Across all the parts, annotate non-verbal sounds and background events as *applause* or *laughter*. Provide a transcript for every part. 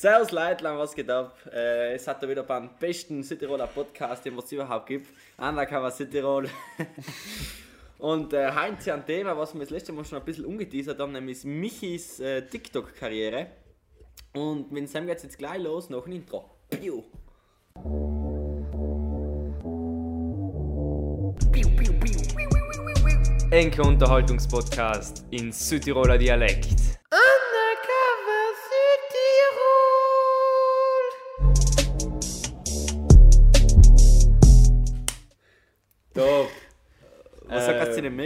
Servus Leitlang, was geht ab? Äh, es hat da wieder beim besten Südtiroler Podcast, den es überhaupt gibt. Undercover Südtirol. *laughs* Und äh, heute ein Thema, was wir das letzte Mal schon ein bisschen umgeteasert haben, nämlich Michis äh, TikTok-Karriere. Und mit Sam geht es jetzt gleich los, noch ein Intro. Piu. Enke Unterhaltungspodcast in Südtiroler Dialekt.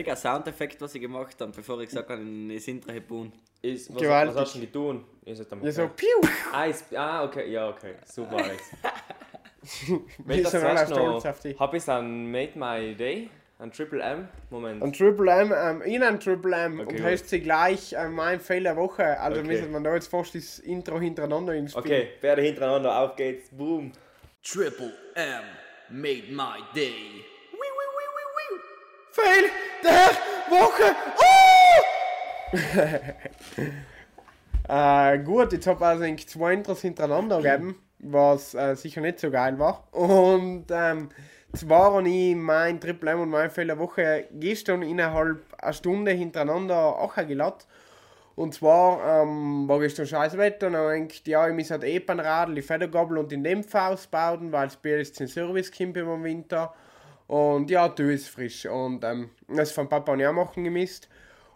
Mega Soundeffekt, was ich gemacht habe, bevor ich gesagt habe, das Intro hebun? Ist, was, Gewaltig. was hast du denn getan? Ist es damit Ja, so, piu. ah, ist, ah, okay, ja, okay. Super, Alex. *laughs* Wir sind alle stolz auf dich. Hab ich an Made My Day? An Triple M? Moment. Ein Triple M, ähm, in ein Triple M Okay, und gut. heißt sie gleich ähm, mein Fehler Woche. Also Okay. müssen wir da jetzt fast das Intro hintereinander inspielen. Okay, Pferde hintereinander, auf geht's, boom. Triple M made my day. Fehl der Woche. Oh! *laughs* äh, gut, jetzt habe ich also eigentlich zwei Intros hintereinander gegeben, was äh, sicher nicht so geil war. Und ähm, zwar habe ich mein Triple M und mein Fehler Woche gestern innerhalb einer Stunde hintereinander angeladen. Und zwar ähm, war gestern scheiß Wetter und dann ich gedacht, ja, ich muss halt eh beim Radl die Federgabel und den Dämpfer ausbauen, weil es bei jetzt den Service kommt im Winter. Und ja, du ist frisch. Und ähm, das von Papa und ich machen gemisst.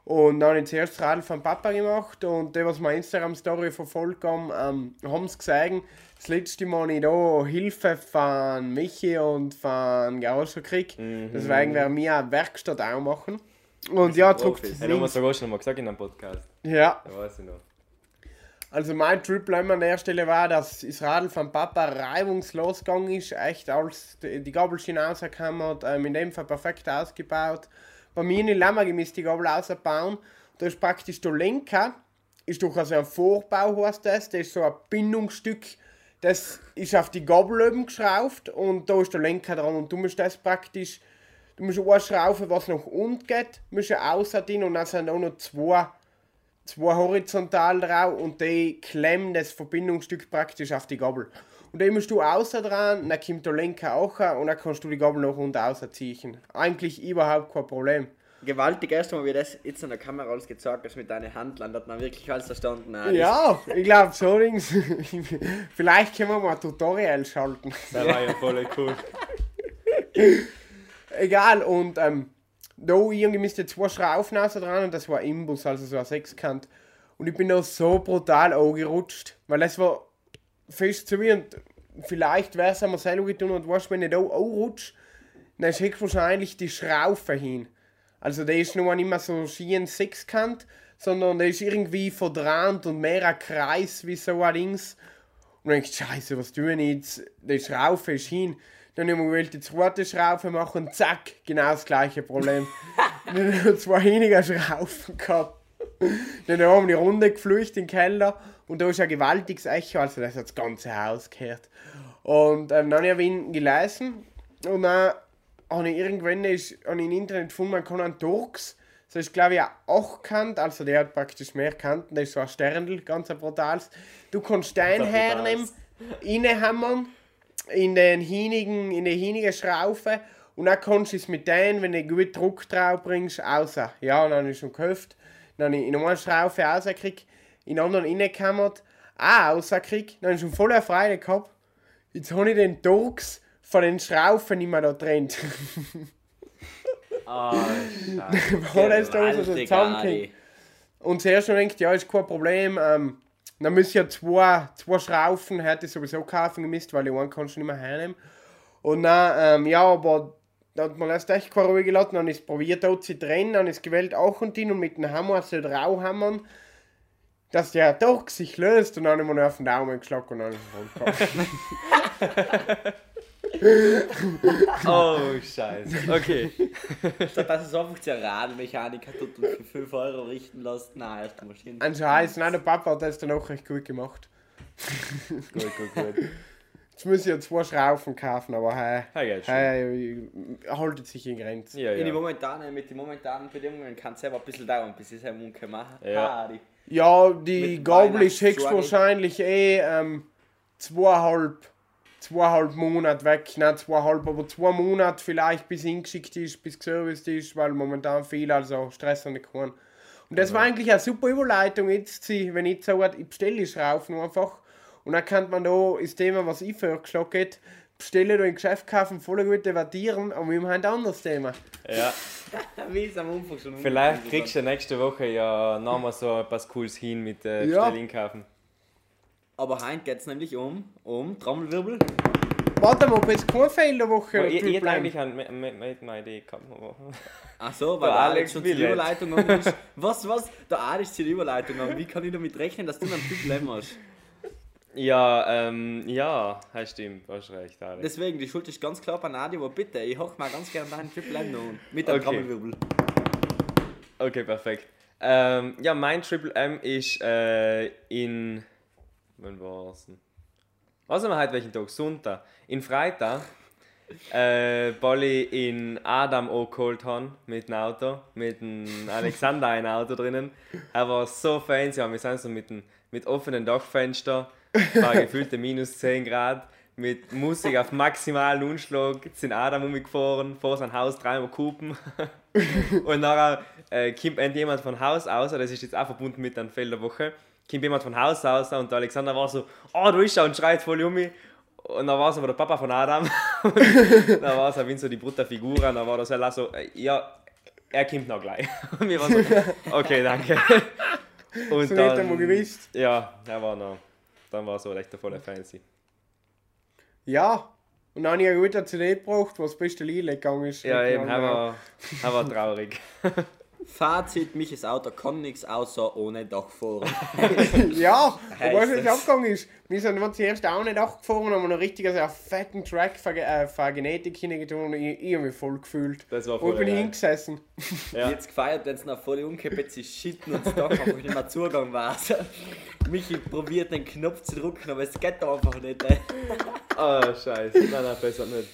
Und dann habe ich zuerst das Radl von Papa gemacht und die, was meine Instagram-Story verfolgt haben, ähm, haben es gesehen. Das letzte Mal habe ich da Hilfe von Michi und von Garoscher gekriegt. Deswegen werden wir eine Werkstatt auch machen. Und ja, druckt Profis. Hey, du hast sogar schon mal gesagt in einem Podcast. Ja, Da weiß ich noch. Also mein Triple M an der Stelle war, dass das Radl von Papa reibungslos gegangen ist. Echt als die die Gabelschiene rausgekommen, ähm, in dem Fall perfekt ausgebaut. Bei mir in Lämmer gemisst die Gabel ausbauen. Da ist praktisch der Lenker, ist durch also ein Vorbau heißt das, das ist so ein Bindungsstück, das ist auf die Gabel oben geschraubt und da ist der Lenker dran und du musst das praktisch, du musst anschrauben, was nach unten geht, musst du außerdem und dann sind auch noch zwei zwei horizontal drauf und die klemmen das Verbindungsstück praktisch auf die Gabel. Und dann musst du außer dran, dann kommt der Lenker auch und dann kannst du die Gabel noch unten rausziehen. Eigentlich überhaupt kein Problem. Gewaltig, erst mal, wie das jetzt an der Kamera alles gezeigt hast mit deinen Handlern, hat man wirklich alles verstanden. Das- Ja, ich glaube so Dings. *laughs* Vielleicht können wir mal ein Tutorial schalten. Das war ja voll cool. Egal, und ähm, da irgendwie müsste zwei Schrauben raus dran und das war Imbus, also so ein Sechskant. Und ich bin da so brutal angerutscht, weil das war fest zu mir und vielleicht wäre es einmal selber getan und weißt, wenn ich da anrutsche, dann schickt wahrscheinlich die Schraufe hin. Also der ist nur nicht mehr so schien Sechskant, sondern der ist irgendwie verdrannt und mehr ein Kreis wie so ein Dings. Und dann denk ich, scheiße, was tue ich jetzt? Die Schraufe ist hin. Dann haben wir gewählt, die zweite Schraufe machen und zack, genau das gleiche Problem. *laughs* dann haben wir zwei weniger Schraufen gehabt. Dann haben wir die Runde geflüchtet in den Keller und da ist ein gewaltiges Echo, also das hat das ganze Haus gehört. Und ähm, dann habe ich ihn gelesen und dann habe ich irgendwann ist, habe ich im Internet gefunden, man kann einen Turks, das ist glaube ich ein Achtkant, also der hat praktisch mehr Kanten, das ist so ein Sternl, ganz ein brutales. Du kannst den Ein hernehmen, reinhammern in den hinigen, in die hinige Schraufe und dann kannst du es mit denen, wenn du gut Druck drauf bringst, raus. Ja, und dann habe ich schon gehofft, dann habe ich in eine Schraufe rausgekriegt, in den anderen reingekammert, auch rausgekriegt, dann habe ich schon voller Freude gehabt. Jetzt habe ich den Turks von den Schraufen mehr da trennt. Ah, *laughs* scheiße. Das da so. Adi. Und zuerst schon denkt, ja, ist kein Problem. Ähm, dann müssen ja zwei, zwei Schraufen, hätte ich sowieso kaufen gemisst, weil die einen kannst du nicht mehr hernehmen. Und dann, ähm, ja, aber da hat man erst echt keine Ruhe gelassen, dann ist probiert dort zu trennen, dann ist gewählt auch und hin und mit dem Hammer so draufhammern, dass der doch sich löst und dann haben wir nur auf den Daumen geschlagen und dann ist es runtergekommen. *laughs* *laughs* *laughs* Oh, scheiße. Okay. Statt dass es einfach der Radmechaniker tut und für 5 Euro richten lässt, nein, erst mal hin. Ein Scheiß, nein, der Papa hat das dann auch recht gut gemacht. gut, gut, gut. Jetzt muss ich ja zwei Schraufen kaufen, aber hey, Ja, schon. hey, haltet sich in Grenzen. Ja, In die ja. momentanen, mit den momentanen Bedingungen kann es selber ein bisschen dauern, bis ich es machen. Ja. Ja, die Gabel ist höchst Weihnachtsstruggle. wahrscheinlich eh ähm, zweieinhalb, zweieinhalb Monate weg. Nicht zweieinhalb, aber zwei Monate vielleicht bis hingeschickt ist, bis geserviced ist, weil momentan viel, also Stress und nicht kann. Und das war eigentlich eine super Überleitung jetzt, zu- wenn ich so ich bestelle die Schrauben einfach. Und dann kann man da das Thema, was ich vorgeschlagen habe, bestellen da im Geschäft kaufen, voll gut debattieren, und wir haben ein anderes Thema. Ja, *laughs* Wie ist am Anfang schon vielleicht kriegst du nächste Woche ja nochmal so etwas Cooles hin mit äh, Ja. Kaufen. Aber heute geht es nämlich um, um Trommelwirbel. Warte mal, ob jetzt keine Fehlerwoche Aber ich, ich hätte eigentlich mit, mit meiner Idee gehabt. aber- Ach so, *laughs* weil Der der Alex schon jetzt. Überleitung ist. *laughs* Was, was? Der Alex zieht die Überleitung an. Wie kann ich damit rechnen, dass du einen Typ Lem hast? Ja, ähm, ja, das stimmt, hast recht, Alex. Deswegen, die Schuld ist ganz klar bei Nadia, aber bitte, ich hoch mal ganz gerne deinen Triple M noch an. Mit einem Okay. Trommelwirbel. Okay, perfekt. Ähm, ja, mein Triple M ist äh, in. Wann war's denn? Was haben wir heute welchen Tag? Sonntag. In Freitag. Äh, ich in Adam auch geholt habe mit dem Auto, mit dem Alexander ein Auto drinnen. Er war so fancy, wir sind so mit, mit offenen Dachfenster, bei gefühlte minus 10 Grad, mit Musik auf maximalen Unschlag, sind Adam umgefahren, vor sein Haus dreimal Kupen. *laughs* Und nachher äh, kommt jemand von Haus aus, das ist jetzt auch verbunden mit einer Felderwoche, kommt jemand von Haus aus und der Alexander war so, oh, du ist er und schreit voll um mich. Und dann war es aber der Papa von Adam. *laughs* dann war es wie so die brutte Figur und dann war das halt auch so, äh, ja, er kommt noch gleich. *laughs* Und wir waren so, okay, danke. *laughs* Und So nicht einmal gewusst. Ja, er war noch, dann war so echt der volle Fancy. Ja, und dann habe ich eine gute CD gebraucht, was das beste Lied gegangen ist. Ja, eben, er war, er war traurig. Fazit, mich das Auto kann nichts außer ohne Dach fahren. *laughs* Ja, Heißt aber was jetzt es. abgegangen ist, wir sind wir zuerst auch nicht gefahren, haben noch richtig also einen fetten Track für, äh, für Genetik hingetan und ich, ich habe mich voll gefühlt. Das war Wo voll bin ich hingesessen? Ja. Jetzt gefeiert, wenn es noch voll umgekippt sie schitten und das Dach einfach nicht mehr Zugang war. *laughs* Michi probiert den Knopf zu drücken, aber es geht einfach nicht. Ey. Oh, *laughs* scheiße. Nein, nein, besser nicht.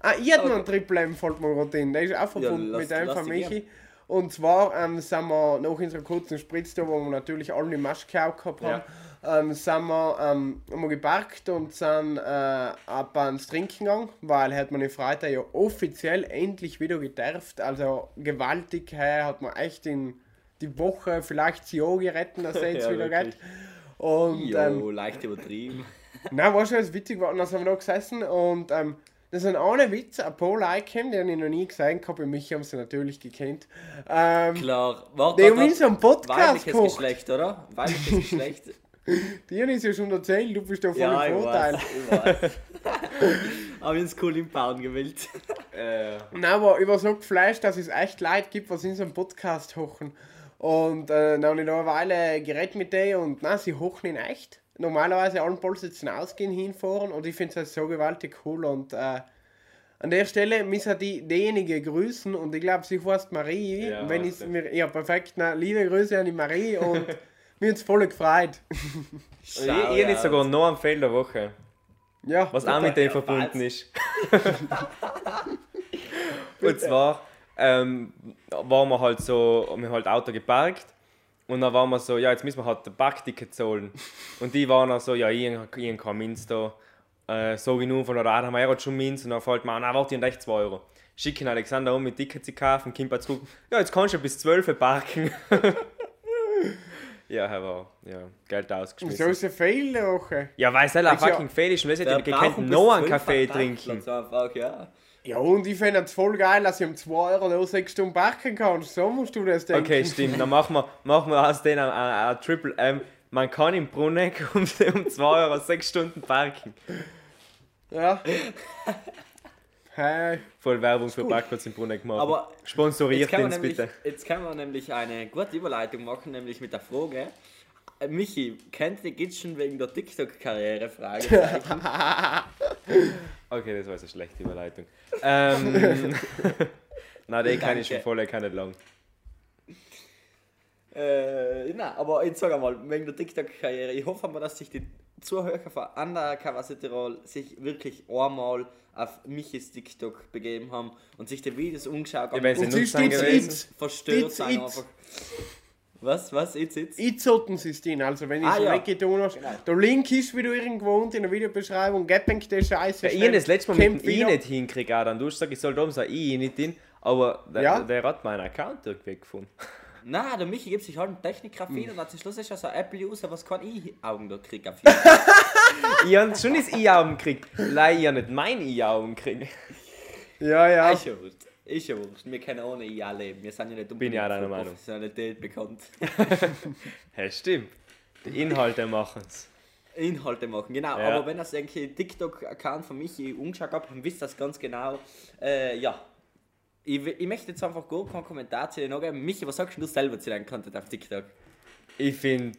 Ah, ich hatte noch einen Triple M, fällt mir gerade in. Der ist auch verbunden lass- mit einem von Michi. Und zwar ähm, sind wir nach unserer kurzen Spritze, wo wir natürlich alle eine Maske auch gehabt haben, ähm, sind wir, ähm, haben wir geparkt und sind äh, ab ans Trinken gegangen, weil hat man den Freitag ja offiziell endlich wieder gedarft. Also gewaltig, hey, hat man echt in die Woche, vielleicht das Jahr gerettet, dass es *laughs* jetzt Ja, wieder wirklich. geht. Und ähm, Jo, leicht übertrieben. Nein, war schon witzig, war, dann sind wir da gesessen und ähm, das sind ohne Witz ein die habe ich noch nie gesehen gehabt, mich haben sie natürlich gekannt. Ähm, Klar, warte, die haben in so einem Podcast Weibliches gekocht. Geschlecht, oder? Weibliches *laughs* Geschlecht. Die haben es ja schon erzählt, du bist da voll ja, im ich Vorteil. weiß, ich weiß. Haben uns cool im Bauen gewählt. *laughs* Äh, Nein, aber ich war so geflasht, dass es echt Leute gibt, was in so einem Podcast hochen. Und äh, dann habe ich da eine Weile geredet mit denen und nein, sie hochen in echt. Normalerweise allen Pols sitzen ausgehen, hinfahren und ich finde es so gewaltig cool und äh, an der Stelle müssen die diejenige grüßen und ich glaube, sie heißt Marie. Ja, wenn ich mir ja perfekt, na, liebe Grüße an die Marie und *laughs* mir uns voll gefreut. ich ich jetzt sogar noch einen Fehler der Woche, Ja, was auch mit dem verbunden ist. *laughs* Und zwar ähm, waren wir halt so, wir haben halt Auto geparkt und dann waren wir so, ja, jetzt müssen wir halt ein Parkticket zahlen. Und die waren dann so, ja, ich, ich habe Minz da. Äh, so wie nun von der Rad haben wir ja schon Minz und dann fällt mir an, na, warte, ich habe echt 2 Euro. Schicken Alexander um mit Ticket zu kaufen, kommt er zurück, ja, jetzt kannst du bis 12 Uhr parken. *laughs* ja, aber ja, Geld so ausgeschmissen. ist ein Fail der Woche. Ja, weil es halt ja- fucking fail ist und ihr braucht könnt bis noch einen 12 Kaffee trinken. Einfach, ja. Ja, und ich finde es voll geil, dass ich um 2 Euro noch 6 Stunden parken kann. So musst du das denken. Okay, stimmt. Dann machen wir, machen wir aus denen ein, Triple M. Man kann im Bruneck *laughs* um, um 2 Euro 6 Stunden parken. Ja. Hey. Voll Werbung für Parkplatz im Bruneck machen. Aber Sponsoriert uns nämlich, bitte. jetzt kann man nämlich eine gute Überleitung machen, nämlich mit der Frage. Äh, Michi, kennt ihr geht's schon wegen der TikTok-Karriere? Fragezeichen. *laughs* Okay, das war jetzt eine schlechte Überleitung. Ähm, *laughs* *laughs* Nein, den kann ich schon voll, ich kann nicht lang. äh, na, aber jetzt sag einmal, wegen der TikTok-Karriere, ich hoffe mal, dass sich die Zuhörer von Undercover Tirol sich wirklich einmal auf Michis TikTok begeben haben und sich die Videos umgeschaut haben. Ja, wenn sie Und sie jetzt. verstört it's- einfach. Was, was, jetzt, jetzt? Drin, also wenn ich Ah, so ja. weggetan hast. Genau. Der Link ist, wie du irgendwo unten in der Videobeschreibung, gebenk der Scheiße. Ja, ich das letzte Mal mit dem I nicht hinkriege, auch dann. Du hast gesagt, ich soll da oben so ein I nicht hin, aber der, Ja. der hat meinen Account irgendwie gefunden. *laughs* Na, der Michi gibt sich halt einen Technik-Graffin Hm. und hat zum Schluss ist er so ein Apple-User, was kein I-Augen da kriegt. auf *laughs* ich habe schon das I-Augen gekriegt, weil ich ja nicht mein I-Augen kriege. Ja, ja. Wurscht. Ist ja wurscht. Wir können ohne IA leben. Wir sind ja nicht Bin deiner für Meinung. Professionalität bekannt. *laughs* Ja, stimmt. Die Inhalte machen es. Inhalte machen, genau. Ja. Aber wenn das irgendwie TikTok-Account von Michi umgeschaut habt, dann wisst ihr das ganz genau. Äh, ja. Ich, ich möchte jetzt einfach gar keinen Kommentar zu dir noch geben. Michi, was sagst du selber zu deinem Content auf TikTok? Ich finde,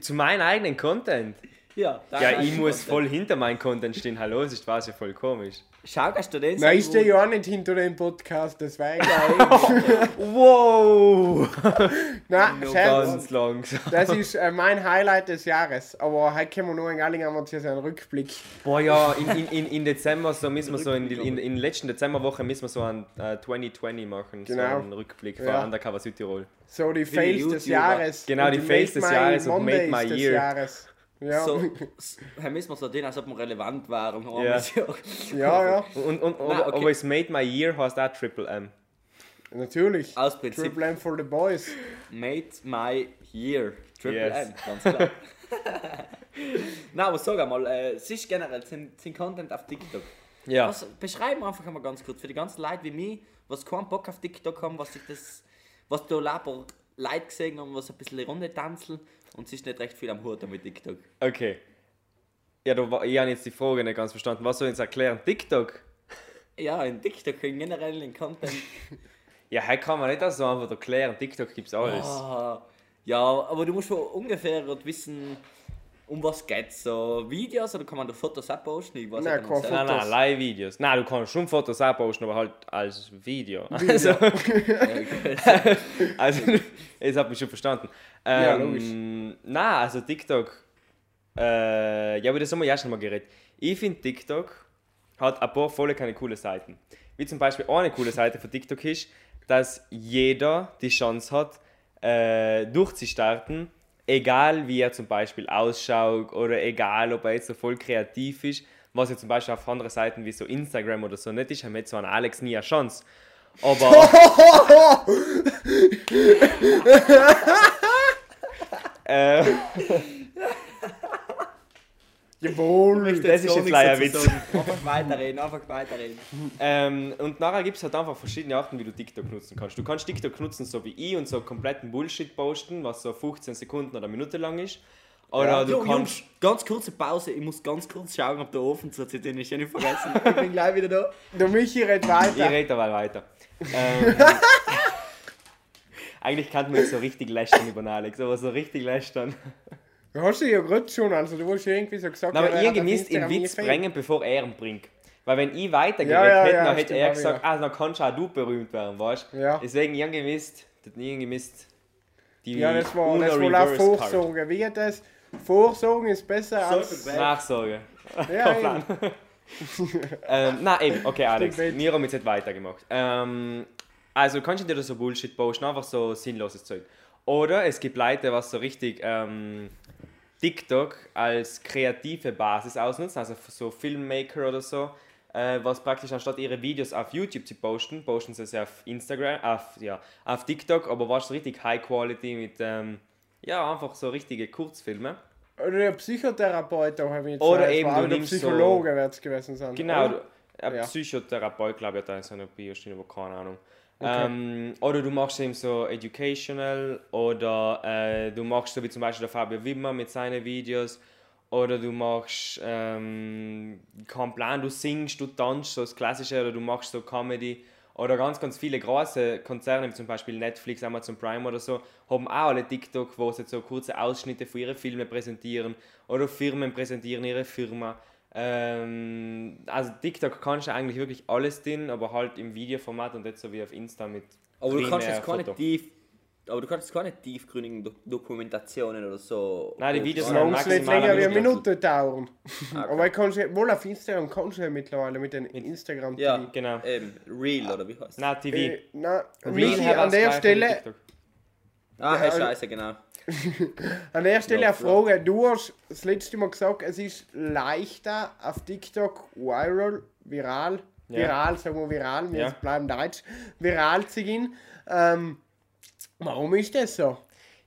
zu meinem eigenen Content. Ja, Ja, ich muss Content. voll hinter meinem Content stehen. Hallo, das ist ja voll komisch. Schau, dass du den Nein, stehe wo- ja auch nicht hinter dem Podcast, deswegen. *laughs* Wow! *laughs* Nein, Scherz. ganz langsam. Das ist äh, mein Highlight des Jahres. Aber heute können wir nur in Galling haben wir jetzt einen Rückblick. Boah ja, in, in, in, in Dezember, so müssen wir so in, in, in letzten Dezemberwoche müssen wir so einen äh, 2020 machen, so Genau. einen Rückblick von Ja. Undercover Südtirol. So die Fails des. Jahres. Genau, Und die Fails des Jahres und Made My des Year. Jahres. Ja. So, Herr müssen wir so den, als ob wir relevant waren. haben Ja. ja. ja, ja, Und, und, Na, aber, okay. aber es Made My Year heißt auch Triple M. natürlich. Aus Prinzip. Triple M for the Boys. Made my year. Triple Yes. M, ganz klar. *laughs* Na, aber sag einmal, äh, es ist generell sind, sind Content auf TikTok. Ja. Was, beschreiben wir einfach einmal ganz kurz für die ganzen Leute wie mich, was keinen Bock auf TikTok haben, was sich das, was da Leute gesehen haben, was ein bisschen die Runde tanzen und es ist nicht recht viel am Hut mit TikTok. Okay. Ja, du, ich habe jetzt die Frage nicht ganz verstanden. Was soll ich jetzt erklären? TikTok? Ja, in TikTok in generell in Content. *laughs* Ja, heute kann man nicht das so einfach erklären. TikTok gibt's alles. Ah, ja, aber du musst schon ungefähr wissen, um was geht's. So Videos oder kann man da Fotos auch posten? Ich weiß Nein, nicht, man Nein, Fotos. nein, Live-Videos. Nein, du kannst schon Fotos auch posten, aber halt als Video. *laughs* Also, selber- also jetzt hat mich schon verstanden. Ähm, Ja, logisch. Nein, also TikTok. Äh, ja, über das haben wir ja schon mal geredet. Ich finde, TikTok hat ein paar volle keine coole Seiten. Wie zum Beispiel eine coole Seite von TikTok ist, dass jeder die Chance hat, äh, durchzustarten, egal wie er zum Beispiel ausschaut oder egal ob er jetzt so voll kreativ ist, was ja zum Beispiel auf anderen Seiten wie so Instagram oder so nicht ist, haben jetzt so an Alex nie eine Chance. Aber. *laughs* äh, Jawohl. das ist jetzt leider Witz. Einfach weiterreden, einfach weiterreden. Ähm, und nachher gibt es halt einfach verschiedene Arten, wie du TikTok nutzen kannst. Du kannst TikTok nutzen, so wie ich, und so kompletten Bullshit posten, was so 15 Sekunden oder eine Minute lang ist. Oder Ja, du Jo, kannst. Jungs, ganz kurze Pause. Ich muss ganz kurz schauen, ob der Ofen zu den ist ja nicht vergessen. Ich bin gleich wieder da. Der Michi redet Ich weiter. rede dabei weiter. Ähm, eigentlich kann man jetzt so richtig lästern über den Alex, aber so richtig lästern. Du hast dich ja gerade schon, also du hast ja irgendwie so gesagt, Na, aber ja, müsst ihn Instagram Witz nie bringen, bevor er ihn bringt. Weil wenn ich weitergeredet Ja, ja, hätte, ja, dann hätte er gesagt, ah, dann kannst auch du berühmt werden, weißt du? Ja. Deswegen irgendwie müsst, das irgendwie müsst die Ja, das war, das war auch. Vorsorge. Wie geht das? Vorsorgen ist besser als... Sorge. Nachsorge. Ja, *laughs* *laughs* ähm, na eben, okay Alex, wir haben jetzt nicht weitergemacht. Ähm, also kannst du dir da so Bullshit posten, einfach so sinnloses Zeug. Oder es gibt Leute, was so richtig ähm, TikTok als kreative Basis ausnutzen, also so Filmmaker oder so, äh, was praktisch anstatt ihre Videos auf YouTube zu posten, posten sie sie auf Instagram, auf, ja, auf TikTok, aber was so richtig High Quality mit, ähm, ja, einfach so richtige Kurzfilme. Oder der Psychotherapeut, da habe ich jetzt Oder eben, war du nimmst so- Psychologe wird es gewesen sein. Genau, oder? ein Ja. Psychotherapeut, glaube ich, hat da so eine Biostelle, aber keine Ahnung. Ähm, oder du machst eben so educational oder äh, du machst so wie zum Beispiel der Fabio Wimmer mit seinen Videos oder du machst ähm, keinen Plan, du singst, du tanzt, so das Klassische oder du machst so Comedy oder ganz, ganz viele große Konzerne, wie zum Beispiel Netflix, Amazon Prime oder so, haben auch alle TikTok, wo sie so kurze Ausschnitte von ihren Filmen präsentieren oder Firmen präsentieren ihre Firma. Ähm, also TikTok kannst du eigentlich wirklich alles drin, aber halt im Videoformat und nicht so wie auf Insta mit Aber du kannst jetzt keine tief... Aber du kannst jetzt keine tiefgründigen Do Dokumentationen oder so... Nein, die Videos nicht maximal länger wie eine Minute. Dauern. Ah, Aber ich kannst ja, wohl auf Instagram kannst du ja mittlerweile mit den Instagram Ja, TV. Genau. Ähm, Real oder wie heißt Na, TV. Äh, na, Real Michi, an der Stelle, TikTok. Ah, hey, scheiße, genau. *laughs* An der Stelle eine Frage. Du hast das letzte Mal gesagt, es ist leichter auf TikTok viral, viral, Ja. viral, sagen wir viral, wir Ja. bleiben deutsch, viral zu gehen. Ähm, warum ist das so?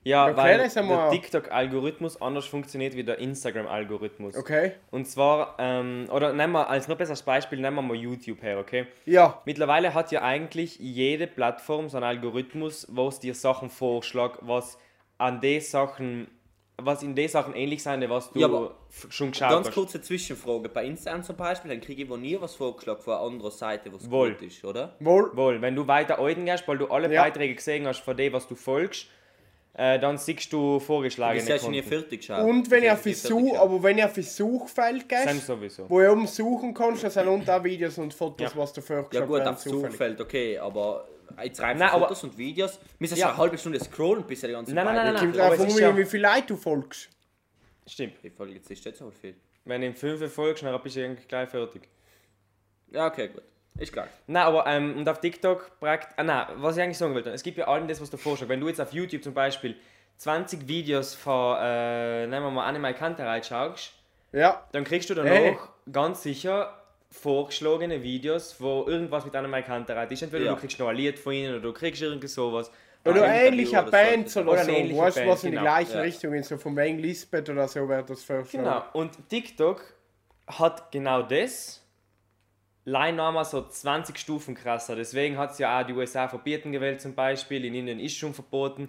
Ja, Okay, weil der TikTok-Algorithmus anders funktioniert wie der Instagram-Algorithmus. Okay. Und zwar, ähm, oder nehmen wir als noch besseres Beispiel, nehmen wir mal YouTube her, okay? Ja, Mittlerweile hat ja eigentlich jede Plattform so einen Algorithmus, wo es dir Sachen vorschlägt, was an den Sachen, was in den Sachen ähnlich sein, was du Ja, schon geschaut Ganz hast. kurze Zwischenfrage. Bei Instagram zum Beispiel, dann kriege ich wo nie was vorgeschlagen von einer anderen Seite, was Wohl. gut ist, oder? wohl. Wohl, wenn du weiter unten gehst, weil du alle Ja. Beiträge gesehen hast von dem, was du folgst, äh, dann siehst du vorgeschlagene Das hast du nie Content. fertig geschaut. Und wenn ihr hast du nie fertig Versuch, geschaut. aber wenn ihr Versuchfeld gehst, sowieso. wo ihr oben suchen kannst, das sind unter Videos und Fotos, Ja. was du Ja vorgeschlagen gut, werden, auf Suchfeld, okay, aber jetzt rein Nein, Fotos und Videos, müssen Ja. ja. eine halbe Stunde scrollen, bis er die ganze Nein, nein, nein, nein, Kommt nein. Aber drauf an, ist ja- wie viele Leute du folgst. Stimmt. Ich folge jetzt nicht so viel. Wenn du im 5 folgst, dann bist du eigentlich gleich fertig. Ja, okay, gut. Ist klar. Nein, aber ähm, und auf TikTok praktisch. Ah, nein, was ich eigentlich sagen wollte, es gibt ja allem das, was du vorschlägst. Wenn du jetzt auf YouTube zum Beispiel 20 Videos von, äh, nehmen wir mal Animal Kanterei schaust, Ja, dann kriegst du danach Hey. ganz sicher vorgeschlagene Videos, wo irgendwas mit Animal Kanterei ist. Entweder Ja. du kriegst noch ein Lied von ihnen oder du kriegst irgendwie sowas. oder ein ähnlicher oder so. Oder, so, ähnliche weißt du, Band, was in die genau. gleiche Ja. Richtung ist, so von wegen Lisbeth oder so wäre das vorgeschlagen. Genau. Und TikTok hat genau das. Line nochmal so 20 Stufen krasser. Deswegen hat es ja auch die USA verbieten gewählt zum Beispiel. In Indien ist schon verboten.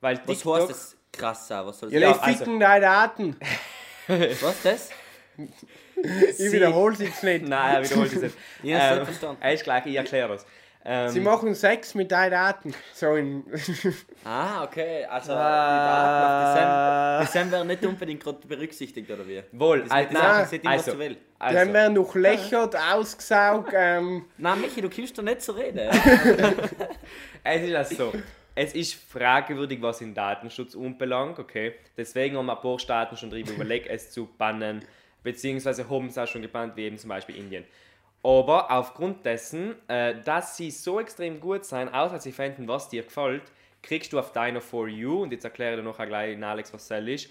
Weil Was TikTok... heißt das krass auch? Was soll Ja, das die Ja, also- ficken deine Daten. *laughs* Was das? Ich wiederhole es jetzt nicht. Nein, er wiederholt es nicht. Ich hab's nicht ähm, verstanden. er ist gleich, ich erkläre das. Ähm, Sie machen Sex mit deinen Daten. So in. *laughs* Ah, okay. Also, die Ah. Daten auf werden nicht unbedingt gerade berücksichtigt, oder wie? Wohl, den nein, sieht immer, also, willst. Dann also, werden noch lächert, ausgesaugt. Ähm, Nein, Michi, du kommst doch nicht zu reden. *laughs* es ist also so. Es ist fragwürdig, was den Datenschutz unbelangt, okay. Deswegen haben ein paar Staaten schon darüber überlegt, es zu bannen, beziehungsweise haben es auch schon gebannt, wie eben zum Beispiel Indien. Aber aufgrund dessen, äh, dass sie so extrem gut sein, außer sie finden, was dir gefällt, kriegst du auf deiner For You, und jetzt erkläre ich dir noch gleich Alex, was Cell ist,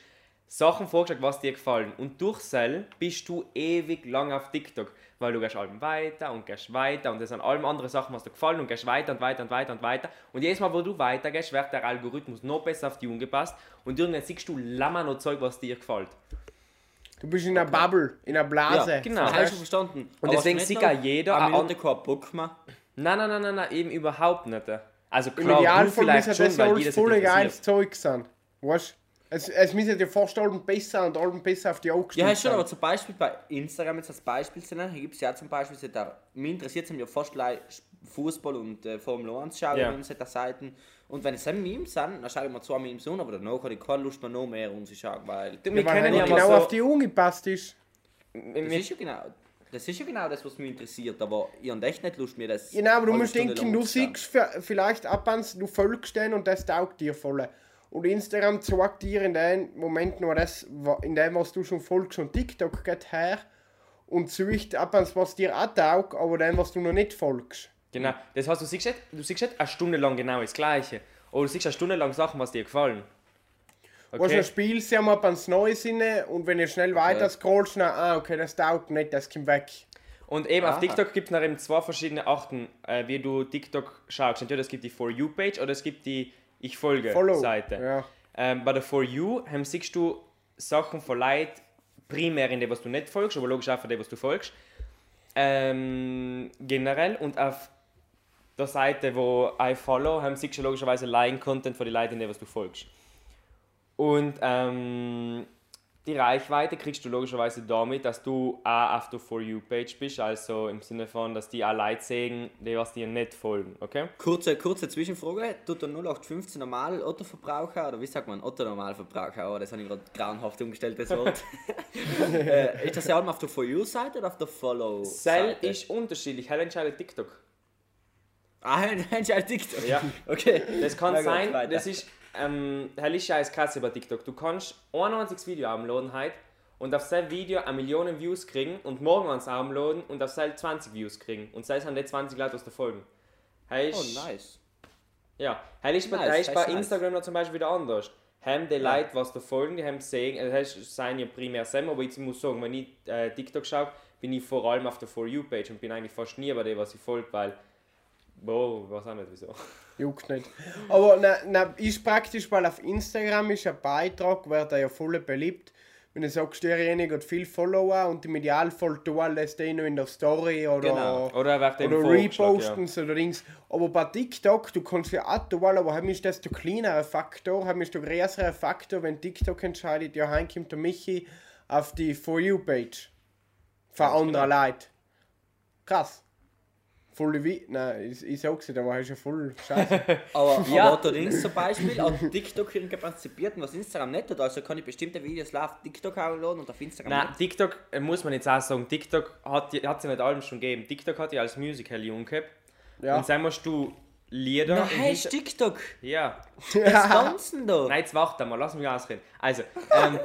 Sachen vorgeschlagen, was dir gefallen. Und durch Cell bist du ewig lang auf TikTok, weil du gehst allem weiter und gehst weiter und es sind allem andere Sachen, was dir gefallen und gehst weiter und weiter und weiter und weiter. Und jedes Mal, wo du weiter gehst, wird der Algorithmus noch besser auf dich angepasst und irgendwann siehst du lammer noch Zeug, was dir gefällt. Du bist in einer Bubble, in einer Blase. Ja, genau. Das habe ich schon verstanden. Und Aber deswegen sieht auch jeder Eine ein Minute kein Bock mehr. Nein, nein, nein, nein, nein, eben überhaupt nicht. Also Im klar, du Idealfall vielleicht müssen das ja alles voll geiles Zeug sein. Weißt du? Es, es müssen ja fast allem besser und allem besser auf die Augen Ja, ist schon, sein. aber zum Beispiel bei Instagram jetzt als Beispiel zu nennen, hier gibt es ja zum Beispiel, so da, mich interessiert es ja fast gleich Fußball und äh, Formel 1 schauen Ja. auf solchen Seiten. Und wenn es dann Memes sind, dann schaue ich mir zwei Memes an, aber danach habe ich keine Lust mehr noch mehr anzuschauen, weil... Wir Ja, weil kennen er ja genau so, auf die Augen gepasst ist. Das wir, ist ja genau... Das ist ja genau das, was mich interessiert, aber ich habe echt nicht Lust, mir das... Genau, aber du musst denken, du siehst vielleicht ab und du folgst den und das taugt dir voll. Und Instagram zeigt dir in dem Moment nur das, in dem, was du schon folgst. Und TikTok geht her und sucht ab und was dir auch taugt, aber dem, was du noch nicht folgst. Genau. Das heißt, du siehst nicht, du siehst nicht eine Stunde lang genau das Gleiche. Oder du siehst eine Stunde lang Sachen, was dir gefallen. Okay. Du spielst, ja mal ans Neues inne und wenn ihr schnell weiter scrollst, dann, ah, okay, das taugt nicht, das kommt weg. Und eben auf Aha. TikTok gibt es eben zwei verschiedene Arten, äh, wie du TikTok schaust. Entweder es gibt die For You-Page oder es gibt die Ich folge-Seite. Ja. Ähm, bei der For You ähm, siehst du Sachen von Leuten, primär in dem, was du nicht folgst, aber logisch auch von dem, was du folgst. Ähm, generell und auf der Seite, wo I follow, haben du logischerweise Line-Content von den Leuten, was du folgst. Und ähm, die Reichweite kriegst du logischerweise damit, dass du auch auf der For You-Page bist, also im Sinne von, dass die auch Leute sehen, die was dir nicht folgen, okay? Kurze, kurze Zwischenfrage. Tut der 0815 normal Otto-Verbraucher oder wie sagt man Otto-Normalverbraucher? Oh, das habe ich gerade grauenhaft umgestellt, das Wort. *laughs* äh, ist das ja allem auf der For You-Seite oder auf der Cell Follow-Seite? ist unterschiedlich, Hell entscheidet TikTok. Ah, *laughs* entscheidet TikTok. Ja. Okay. Das kann gut, sein, weiter. das ist, ähm, Hell ist ja als krass über TikTok. Du kannst 91 Video uploaden heute und auf sein Video eine Million Views kriegen und morgen ans uploaden und auf sein 20 Views kriegen. Und es an die 20 Leute aus der Folgen. Hey, Oh, ist- nice. Ja, hell ist bei, Nice, nice, ist bei heißt nice. Instagram noch zum Beispiel wieder anders. Haben die Leute, was da folgen, die haben gesehen, also das ist- seien ja primär Sam, aber jetzt muss ich sagen, wenn ich äh, TikTok schaue, bin ich vor allem auf der For You-Page und bin eigentlich fast nie bei dem, was ich folge, weil, boah, weiß auch nicht wieso. *laughs* Juckt nicht. Aber na, na, ist praktisch, weil auf Instagram ist ein Beitrag, wird er ja voll beliebt. Wenn du sagst, derjenige hat viel Follower und im Idealfall du lässt den noch in der Story oder, Genau. Oder er oder reposten oder Dings. Aber bei TikTok, du kannst ja auch tun, aber haben ist das der kleinere Faktor, haben ist der größere Faktor, wenn TikTok entscheidet, ja, heim kommt der Michi auf die For You-Page. Von anderen Leuten. Krass. Voll wie. Nein, ich, ich sag's nicht, aber ist ja voll scheiße. *laughs* Aber, Ja. aber links zum Beispiel, auch TikTok irgendwie prinzipiert, was Instagram nicht hat. Also kann ich bestimmte Videos live auf TikTok downloaden und auf Instagram Nein, nicht. TikTok äh, muss man jetzt auch sagen, TikTok hat hat sie nicht allem schon gegeben. TikTok hat ja als Musical jung gehabt. Ja. Und dann musst du Lieder. Na, im hey, Hinter- TikTok! ja. Was tanzen da? Nein, jetzt warte mal, lass mich ausreden. Also, ähm,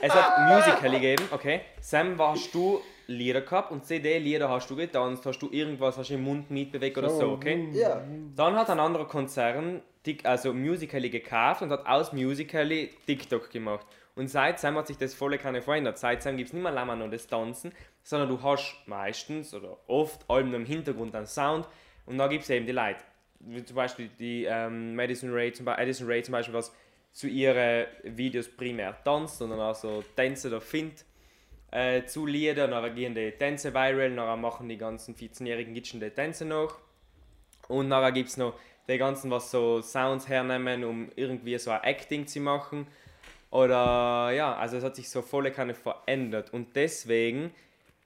es hat Musical gegeben, okay. Sam hast du Lieder gehabt und CD-Lieder hast du getanzt, hast du irgendwas, hast du im Mund mitbewegt oder so, okay. Ja. Dann hat ein anderer Konzern also Musical.ly gekauft und hat aus Musical.ly TikTok gemacht. Und seitdem hat sich das volle keine verändert. Seitdem gibt es nicht mehr länger nur das Tanzen, sondern du hast meistens oder oft allem im Hintergrund einen Sound und dann gibt es eben die Leute. Wie zum Beispiel die ähm, Madison, Ray zum Be Addison Ray zum Beispiel, was zu ihren Videos primär tanzt, sondern auch so Tänze oder findet äh, zu Lieder, dann gehen die Tänze viral, dann machen die ganzen 14-jährigen Gitschen die Tänze noch. Und nachher gibt es noch die ganzen, was so Sounds hernehmen, um irgendwie so ein Acting zu machen. Oder ja, also es hat sich so volle Kanne verändert. Und deswegen,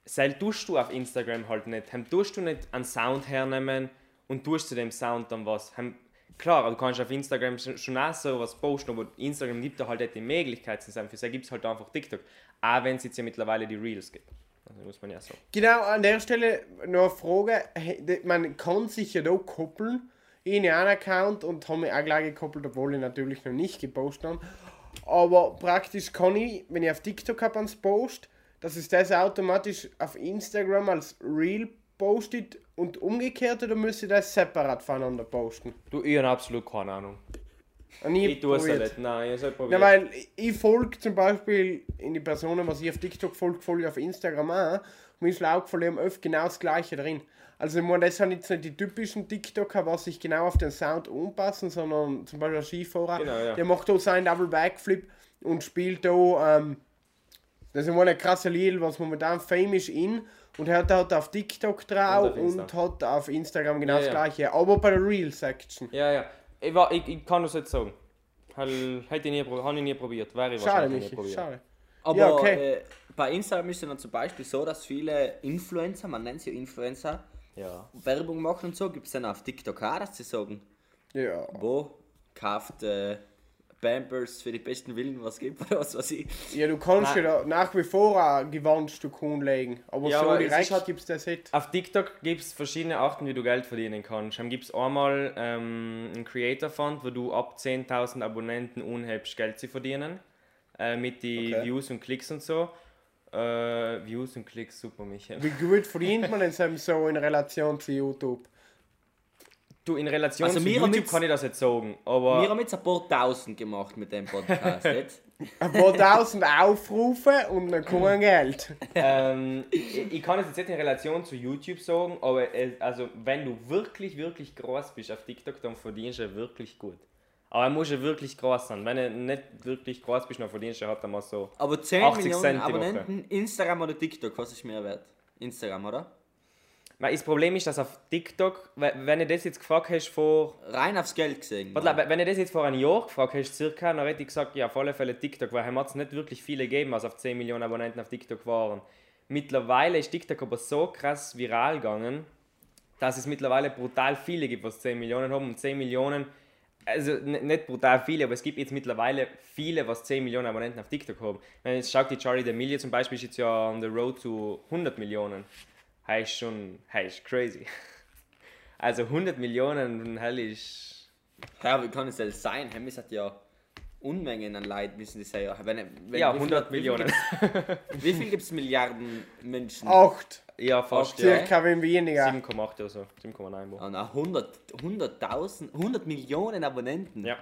selbst tust du auf Instagram halt nicht. Hem tust du nicht einen Sound hernehmen und tust zu dem Sound dann was. Hem, klar, du kannst auf Instagram schon auch so was posten, aber Instagram gibt da halt nicht die Möglichkeit zu sein. Für sie gibt es halt einfach TikTok. Auch wenn es jetzt ja mittlerweile die Reels gibt. Also muss man ja sagen. Genau, an der Stelle noch eine Frage. Man kann sich ja da koppeln in einen Account und haben mich auch gleich gekoppelt, obwohl ich natürlich noch nicht gepostet habe. Aber praktisch kann ich, wenn ich auf TikTok habe ans Post, dass es das automatisch auf Instagram als Reel postet und umgekehrt oder müsste ich das separat voneinander posten? Du, ich habe absolut keine Ahnung. Und ich Ich tue es ja nicht. Nein, ich habe Ja, probiert. weil ich folge zum Beispiel in die Personen, was ich auf TikTok folge, folge ich auf Instagram auch. Und mir ist von dem oft genau das gleiche drin. Also ich meine, das sind jetzt nicht die typischen TikToker, was sich genau auf den Sound anpassen, sondern zum Beispiel ein Skifahrer, Genau, ja. der macht da seinen Double Backflip und spielt da, ähm, das ist mal ein krasser Lied, was momentan famous in und er hat halt auf TikTok drauf Und und hat auf Instagram genau Ja, das ja. gleiche, aber bei der Real-Section. Ja, ja. Ich, war, ich, ich kann das jetzt sagen. Hätte ich nie, prob- habe ich nie probiert. Wäre ich Schade, wahrscheinlich nie Michi, probiert. schade. Aber Ja, okay. äh, bei Instagram ist es dann zum Beispiel so, dass viele Influencer, man nennt sie ja Influencer, Ja. Werbung machen und so. Gibt es dann auf TikTok auch, dass sie sagen, Ja. wo kauft äh, Pampers für die besten Willen was gibt oder was weiß ich. Ja, du kannst Nein. ja nach wie vor ein Gewandstück anlegen, aber Ja, so aber direkt halt- gibt es das nicht. Auf TikTok gibt es verschiedene Arten, wie du Geld verdienen kannst. Dann gibt es einmal ähm, einen Creator Fund, wo du ab 10.000 Abonnenten unhebst Geld zu verdienen. Äh, mit den Okay. Views und Klicks und so. Äh, Views und Klicks, super, Michael. Wie gut verdient man denn so in Relation zu YouTube? Du, in Relation Also zu YouTube kann ich das jetzt sagen, aber... Wir haben jetzt ein paar Tausend gemacht mit dem Podcast *laughs* jetzt. Ein paar tausend Aufrufe und dann kommen Geld. *laughs* ähm, ich, ich kann es jetzt nicht in Relation zu YouTube sagen, aber es, also, wenn du wirklich, wirklich groß bist auf TikTok, dann verdienst du wirklich gut. Aber er muss ja wirklich groß sein. Wenn du nicht wirklich groß bist, dann verdienst du halt einmal so. Aber 10 80 Millionen Cent die Woche. Abonnenten, Instagram oder TikTok, was ist mehr wert? Instagram, oder? Das Problem ist, dass auf TikTok, we- wenn du das jetzt gefragt hast vor. Rein aufs Geld gesehen. Warte, we- wenn du das jetzt vor einem Jahr gefragt hast, circa, dann hätte ich gesagt, ja, auf alle Fälle TikTok, weil es nicht wirklich viele gegeben, als auf 10 Millionen Abonnenten auf TikTok waren. Mittlerweile ist TikTok aber so krass viral gegangen, dass es mittlerweile brutal viele gibt, was 10 Millionen haben. Und 10 Millionen, also nicht brutal viele, aber es gibt jetzt mittlerweile viele, was 10 Millionen Abonnenten auf TikTok haben. Wenn jetzt schaut, die Charlie D'Amelio zum Beispiel ist jetzt ja on the road zu 100 Millionen. Heißt schon, heißt crazy. *laughs* Also 100 Millionen, hell ist. Ja, wie kann es denn sein? Hemmis hat ja Unmengen an Leid, müssen die sagen. Wenn, wenn, Ja, wie viel- 100 wie viel Millionen. *laughs* Wie viel gibt es Milliarden Menschen? Acht. Ja, fast, ja. Circa wie weniger. 7,8 oder so. 7,9 wo. Ah, na, 100, 100.000, 100 Millionen Abonnenten. Ja.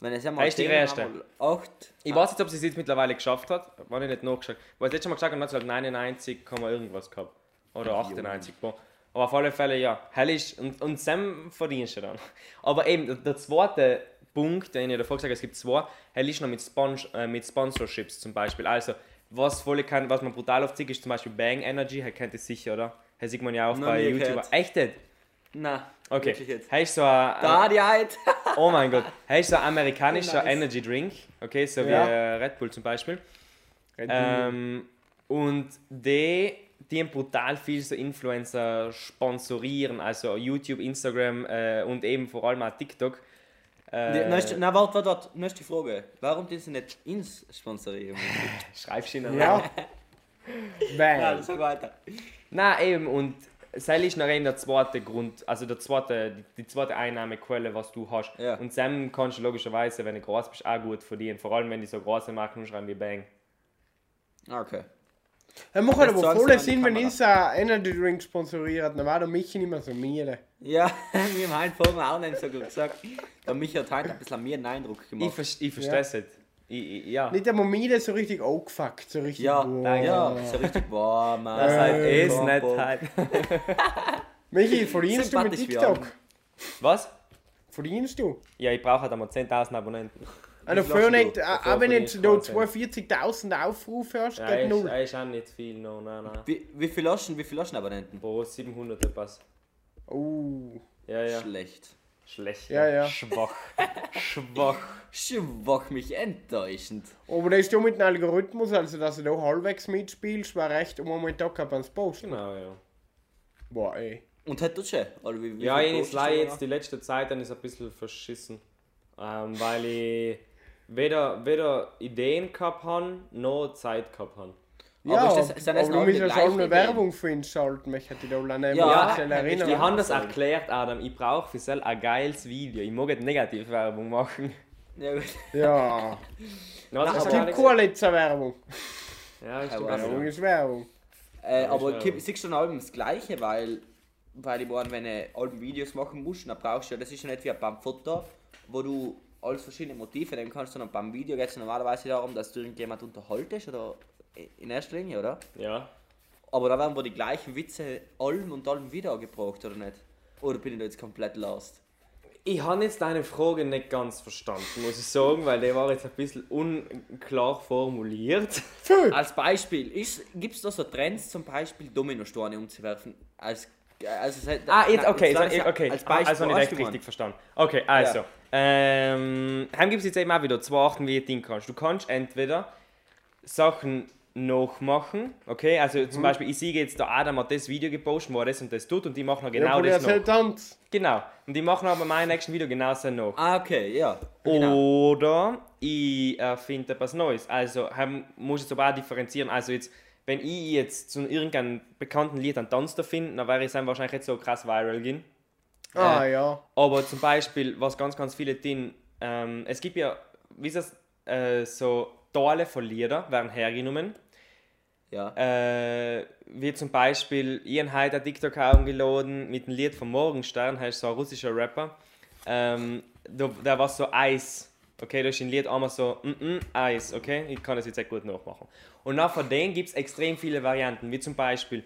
Wenn es ja mal ist die erste. Acht. Ich weiß nicht, ob sie es jetzt mittlerweile geschafft hat. War ich nicht nachgeschaut. Weil das letzte Mal gesagt haben, hat sie halt 99, Komma irgendwas gehabt. Oder 98. Boah. Aber auf alle Fälle, ja. Hell ist, und, und Sam verdienst du dann. *laughs* Aber eben, der, zweite Punkt, den ich davor gesagt habe, es gibt zwei, hell ist noch mit, Spon äh, mit Sponsorships zum Beispiel. Also, was voll kann, was man brutal oft sieht, ist zum Beispiel Bang Energy, er kennt es sicher, oder? Das sieht man ja auch Noch bei nie YouTuber. gehört. Echt nicht? Na, Okay. wirklich jetzt. Hey, so ein, Da die Heid. *laughs* Oh mein Gott. Hey, so ein amerikanischer Nice. Energy Drink. Okay, so wie Ja. äh, Red Bull zum Beispiel. Red Bull. Ähm, und die, die haben brutal viel so Influencer sponsorieren, also YouTube, Instagram äh, und eben vor allem auch TikTok. Äh, na, warte, warte, warte. Nächste Frage. Warum die sie nicht ins sponsorieren? *laughs* schreibst du ihnen Ja. *laughs* ja, Bang. sag weiter. Nein, eben, und Seil ist noch eben der zweite Grund, also der zweite, die, zweite Einnahmequelle, was du hast. Ja. Und Sam kannst du logischerweise, wenn du groß bist, auch gut verdienen. Vor allem, wenn die so große Marken umschreiben wie Bang. Okay. Er macht Das aber voll Sinn, wenn ich einen Energy Drink sponsoriert, dann war der Michi nicht mehr so müde. Ja, wir haben heute vorhin auch nicht so gut gesagt. Der Michi hat heute ein bisschen mehr einen Eindruck Ich, gemacht. ver ich verstehe es nicht. Ich, ich, ja. Nicht einmal müde, so richtig angefuckt, so richtig. Ja, boah. ja, so richtig warm. Das Äh, halt eh ist nicht halt. Michi, verdienst du mit TikTok? Was? Verdienst du? Ja, ich brauche halt einmal 10.000 Abonnenten. Also für nicht, auch wenn jetzt du du keinen 42.000 Aufrufe hast, Ja, geht ist, null. ist auch nicht viel, no, nein, nein. Wie, wie viel hast du, wie viel hast du Abonnenten? Pro 700 etwas. Oh. Ja, ja. Schlecht. Schlecht. Ja, ja. Schwach. *laughs* Schwach. Schwach mich enttäuschend. Aber da ist du mit dem Algorithmus, also dass du da halbwegs mitspielst, war recht um einen Tag ans Posten. Genau, ja. Boah, ey. Und hat du schon? Oder wie, wie Ja, ich leider jetzt die letzte Zeit dann ist ein bisschen verschissen. Ähm, weil ich weder, weder Ideen gehabt habe, noch Zeit gehabt habe. Ja, Aber ist das- aber du musst ja schon eine? Werbung für ihn schalten, mich hätte ich da an einen Ja, ja, erinnern. Die haben das erklärt, Adam. Ich brauche für sel ein geiles Video. Ich mag nicht Negativwerbung machen. Ja, gut. Ja. *laughs* Hast Es gibt keine Werbung. Ja, ist Aber- doch Werbung ist Werbung. Äh, Ja, aber ja- siehst du dann allem das Gleiche, weil, weil ich meine, wenn du Alben Videos machen musst, dann brauchst du ja, das ist ja nicht wie beim Foto, wo du alles verschiedene Motive nehmen kannst, sondern beim Video geht es normalerweise darum, dass du irgendjemand unterhaltest oder in erster Linie, oder? Ja. Aber da werden wohl die gleichen Witze allem und allem wieder gebraucht, oder nicht? Oder bin ich da jetzt komplett lost? Ich habe jetzt deine Frage nicht ganz verstanden, muss ich sagen, weil die war jetzt ein bisschen unklar formuliert. Als Beispiel, gibt es da so Trends, zum Beispiel Dominosteine umzuwerfen? Als, also, hat- Ah, jetzt, okay, das so, ist okay. Als Ah, Beispiel, also nicht echt richtig verstanden. Okay, also. Ja. Ähm, heim gibt es jetzt eben auch wieder zwei Arten, wie du Ding kannst. Du kannst entweder Sachen nachmachen, okay, also Mhm. zum Beispiel, ich sehe jetzt, der Adam hat das Video gepostet, wo er das und das tut und die machen Ja, genau aber das das noch. halt Tanz. Genau. Und die machen aber mein nächsten Video genauso noch. Ah, okay, ja. Genau. Oder ich erfinde etwas Neues. Also heim muss ich jetzt aber auch differenzieren. Also jetzt, wenn ich jetzt zu irgendeinem bekannten Lied einen Tanz da finde, dann wäre es dann wahrscheinlich nicht so krass viral gehen. Ah, ja. Aber zum Beispiel, was ganz, ganz viele tun, ähm, es gibt ja, wie ist das, äh, so Teile von Lieder werden hergenommen. Ja. Äh, wie zum Beispiel, ich habe heute TikTok angeladen mit dem Lied von Morgenstern, heißt so ein russischer Rapper. Ähm, da, der war so Eis. Okay, da ist ein Lied einmal so, mm -mm, Eis, okay? Ich kann das jetzt echt gut nachmachen. Und nach von denen gibt es extrem viele Varianten, wie zum Beispiel,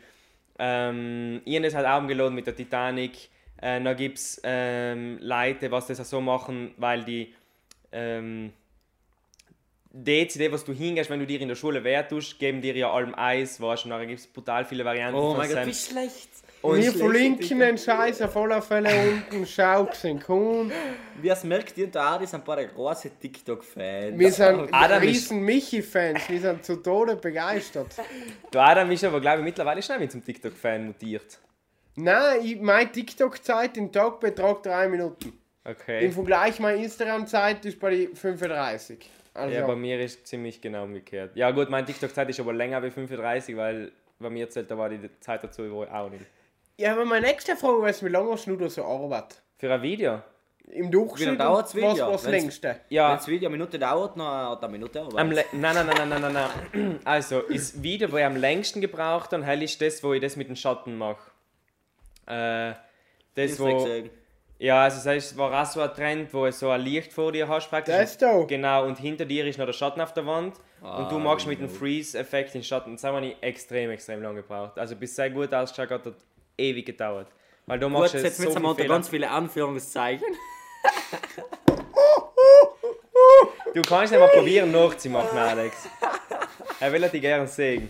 ähm, habe das halt auch angeladen mit der Titanic. Äh, dann gibt es ähm, Leute, was das auch so machen, weil die ähm, die CD, was du hingehst, wenn du dir in der Schule weh tust, geben dir ja allem Eis, weißt du, und dann gibt es brutal viele Varianten Oh mein Gott, wie schlecht. Und wir verlinken den Scheiß auf alle Fälle unten. Schau, sind cool. Wie es merkt, ihr Adi sind beide große TikTok-Fans. Wir sind *laughs* Adam riesen Michi-Fans. Wir sind zu Tode begeistert. Der Adam ist aber, glaube ich, mittlerweile schnell mit zum TikTok-Fan mutiert. Nein, ich, meine TikTok-Zeit im Tag betragt 3 Minuten. Im Okay. Vergleich meine Instagram-Zeit ist bei die 35. Also, Ja, bei mir ist ziemlich genau umgekehrt. Ja gut, meine TikTok-Zeit ist aber länger wie 35, weil bei mir zählt, da war die Zeit dazu auch nicht. Ja, aber meine nächste Frage ist, wie lange hast du da so Arbeit? Für ein Video? Im Durchschnitt Wie lange dauert's was, Video? was Wenn's- längste? Wenn Ja, das Video eine Minute dauert, dann hat er eine Minute Arbeit. nein, nein, nein, nein, nein, nein, nein. *clears throat* Also, das Video, wo ich am längsten gebraucht habe, hell ist das, wo ich das mit dem Schatten mache. Äh, das, Das wo... Ja, also das heißt, es war auch so ein Trend, wo du so ein Licht vor dir hast praktisch. Das da? Genau, und hinter dir ist noch der Schatten auf der Wand. und du Ah, machst mit dem. Freeze-Effekt den Schatten. Das habe ich extrem, extrem lange gebraucht. Also bis sehr gut ausgeschaut hat ewig gedauert. Weil du Gut, machst jetzt jetzt mit so unter Fehler. ganz viele Anführungszeichen. *laughs* Du kannst ja mal probieren nachzumachen, Alex. Er will dich gerne sehen.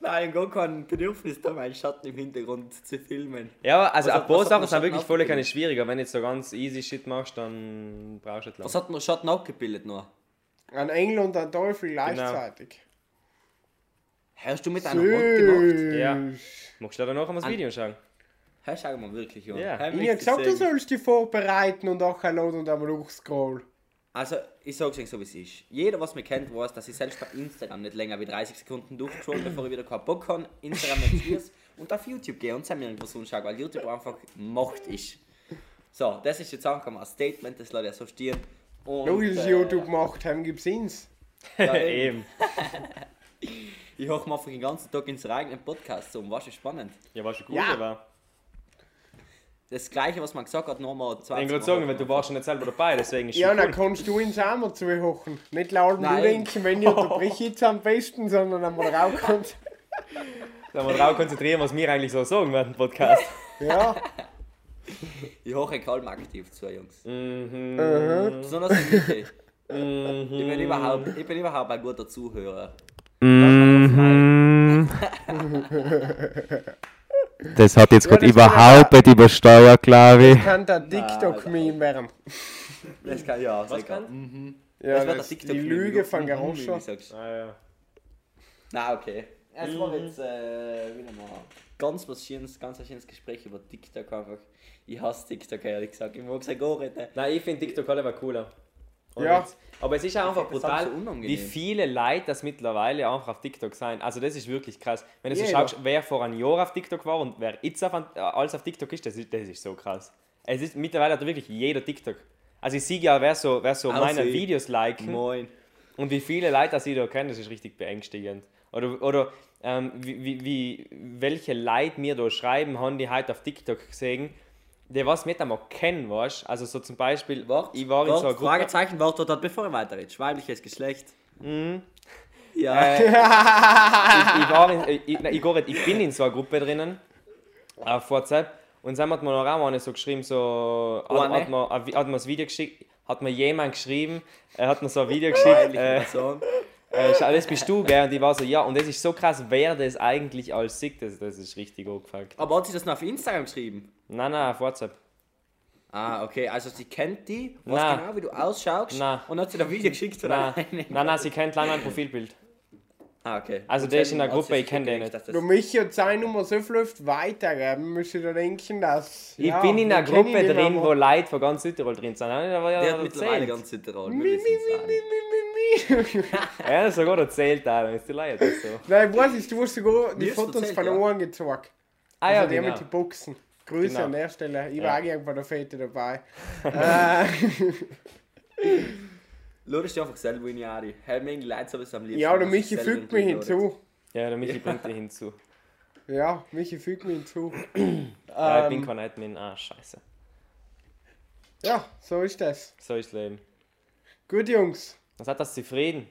Nein, gar kein Bedürfnis, da meinen Schatten im Hintergrund zu filmen. Ja, also Was ein paar was Sachen sind wirklich voll keine schwieriger. Wenn du jetzt so ganz easy Shit machst, dann brauchst du nicht Was lange. hat denn Schatten abgebildet noch? Ein Engel und ein Teufel Genau. gleichzeitig. Hast du mit einer Hand gemacht? Süß. Ja. Magst du da noch einmal das Video schauen? Hey, schau mal wirklich an. Ja. Ich habe gesagt, du sollst dich vorbereiten und auch laden und einmal durchscrollen. Also, ich sag's euch so, wie es ist. Jeder, was mich kennt, weiß, dass ich selbst bei Instagram nicht länger wie 30 Sekunden durchscroll, *clears throat* bevor ich wieder keinen Bock habe, Instagram nicht und auf YouTube gehe und mir irgendwas anschaue, weil YouTube einfach Macht ist. So, das ist jetzt mal ein Statement, das lässt ja so stehen. Und, Logisch, äh, YouTube macht, haben gibt's ins. Ja, eben. *laughs* *laughs* Ich höre mir einfach den ganzen Tag ins eigenen Podcast so, und was ist spannend. Ja, war schon gut, Ja. aber. Das gleiche, was man gesagt hat, nochmal 20 Ich wollte gerade sagen, weil du warst schon nicht selber dabei, deswegen ist Ja, schon dann cool. kannst du ins Hammer zuhören. Nicht laut du denken, wenn ich *laughs* unterbreche jetzt am besten, sondern einmal. Da haben wir drauf konzentrieren, was wir eigentlich so sagen während dem Podcast. *laughs* Ja, Ich höre kaum aktiv zu, Jungs. Mhm. mhm. Besonders in Mitte. Ich Mhm. bin überhaupt, ich bin überhaupt ein guter Zuhörer. Mhm. Das hat jetzt Ja, gerade das überhaupt nicht übersteuert, glaube ich. kann der TikTok-Meme werden. Das kann ja Was sicher. kann? Ja, wird das, der die Lüge von Mhm, Garoscha. Ah, ja. Na, okay. Es war jetzt äh, wieder mal ganz was schönes, ganz ein schönes Gespräch über TikTok einfach. Ich hasse TikTok, ehrlich gesagt. Ich mag es gar nicht. Nein, ich finde TikTok halt einfach cooler. Und Ja. jetzt- Aber es ist auch einfach brutal, so wie viele Leute das mittlerweile einfach auf TikTok sein. Also das ist wirklich krass. Wenn du so schaust, wer vor einem Jahr auf TikTok war und wer jetzt auf, äh, alles auf TikTok ist, das ist, das ist so krass. Es ist mittlerweile hat wirklich jeder TikTok. Also ich sehe ja, wer so, wer so Also meine Videos liken Moin. und wie viele Leute das ich da kenne, das ist richtig beängstigend. Oder, oder ähm, wie, wie, wie, welche Leute mir da schreiben, haben die heute auf TikTok gesehen, die was nicht einmal kennen, weißt? Also so zum Beispiel, Wart, ich war in so einer Gruppe... Fragezeichen, Wort dort, bevor ich weiterrede. Weibliches Geschlecht. Mhm. Ja. Äh, *laughs* ich, ich, war in, ich, nein, ich, nicht, ich bin in so einer Gruppe drinnen, auf WhatsApp, und dann hat mir noch eine so geschrieben, so, hat, Eine? hat, mir, hat mir das Video geschickt, hat mir jemand geschrieben, er hat mir so ein Video *laughs* geschickt, äh. Äh, das bist du, gell? Und ich war so, ja, und das ist so krass, wer das eigentlich alles sieht, das, das ist richtig angefuckt. Aber hat sie das noch auf Instagram geschrieben? Nein, nein, auf WhatsApp. Ah, okay. Also sie kennt die, weiß Nein. genau, wie du ausschaust. Nein. Und hat sie da Video geschickt oder Nein, nein, nein, sie kennt leider mein Profilbild. Ah, okay. Also Und der ist in der hat Gruppe, ich kenn den nicht. dass Du und seine Nummer so viel oft weitergeben, müsste da denken, dass. Ich ja, bin in einer Gruppe drin, aber- wo Leute von ganz Südtirol drin sind. Ich ja der hat mittlerweile erzählt. ganz Südtirol. Mi, mi, mi, mi, mi, mi, mi. Ja, das sogar erzählt, Alter. Ist die Leute so. Nein, weiß ich, du hast sogar die Fotos erzählt, von ja. Ohren gezeigt. Ah ja, also der genau. mit den Boxen. Grüße Genau. an der Stelle. Ich Ja. war eigentlich bei der Fete dabei. *laughs* äh, *laughs* Lade dich einfach selber in die Ari. Hey, mir Leute so was am liebsten. ja, der Michi fügt mich hinzu. Ja, der Michi bringt dich hinzu. Ja, Michi fügt mich hinzu. *clears throat* Ja, ich bin Ähm, kein Admin. Ah, scheiße. ja, so ist das. So ist das Leben. Gut, Jungs. Was hat das zufrieden?